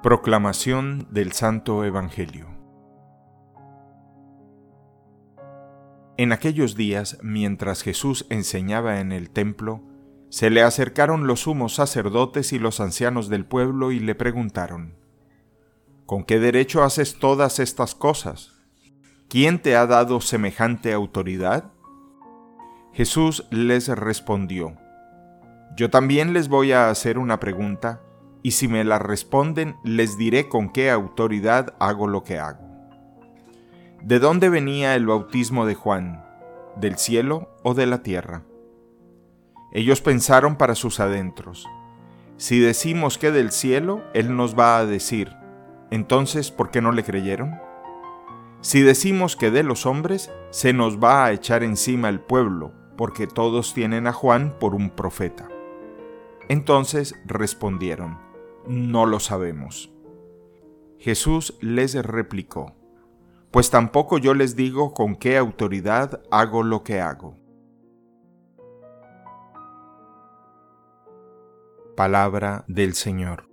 Proclamación del Santo Evangelio En aquellos días, mientras Jesús enseñaba en el templo, se le acercaron los sumos sacerdotes y los ancianos del pueblo y le preguntaron, ¿Con qué derecho haces todas estas cosas? ¿Quién te ha dado semejante autoridad? Jesús les respondió, Yo también les voy a hacer una pregunta, y si me la responden les diré con qué autoridad hago lo que hago. ¿De dónde venía el bautismo de Juan? ¿Del cielo o de la tierra? Ellos pensaron para sus adentros, si decimos que del cielo, Él nos va a decir, entonces, ¿por qué no le creyeron? Si decimos que de los hombres, se nos va a echar encima el pueblo, porque todos tienen a Juan por un profeta. Entonces respondieron, no lo sabemos. Jesús les replicó, pues tampoco yo les digo con qué autoridad hago lo que hago. Palabra del Señor.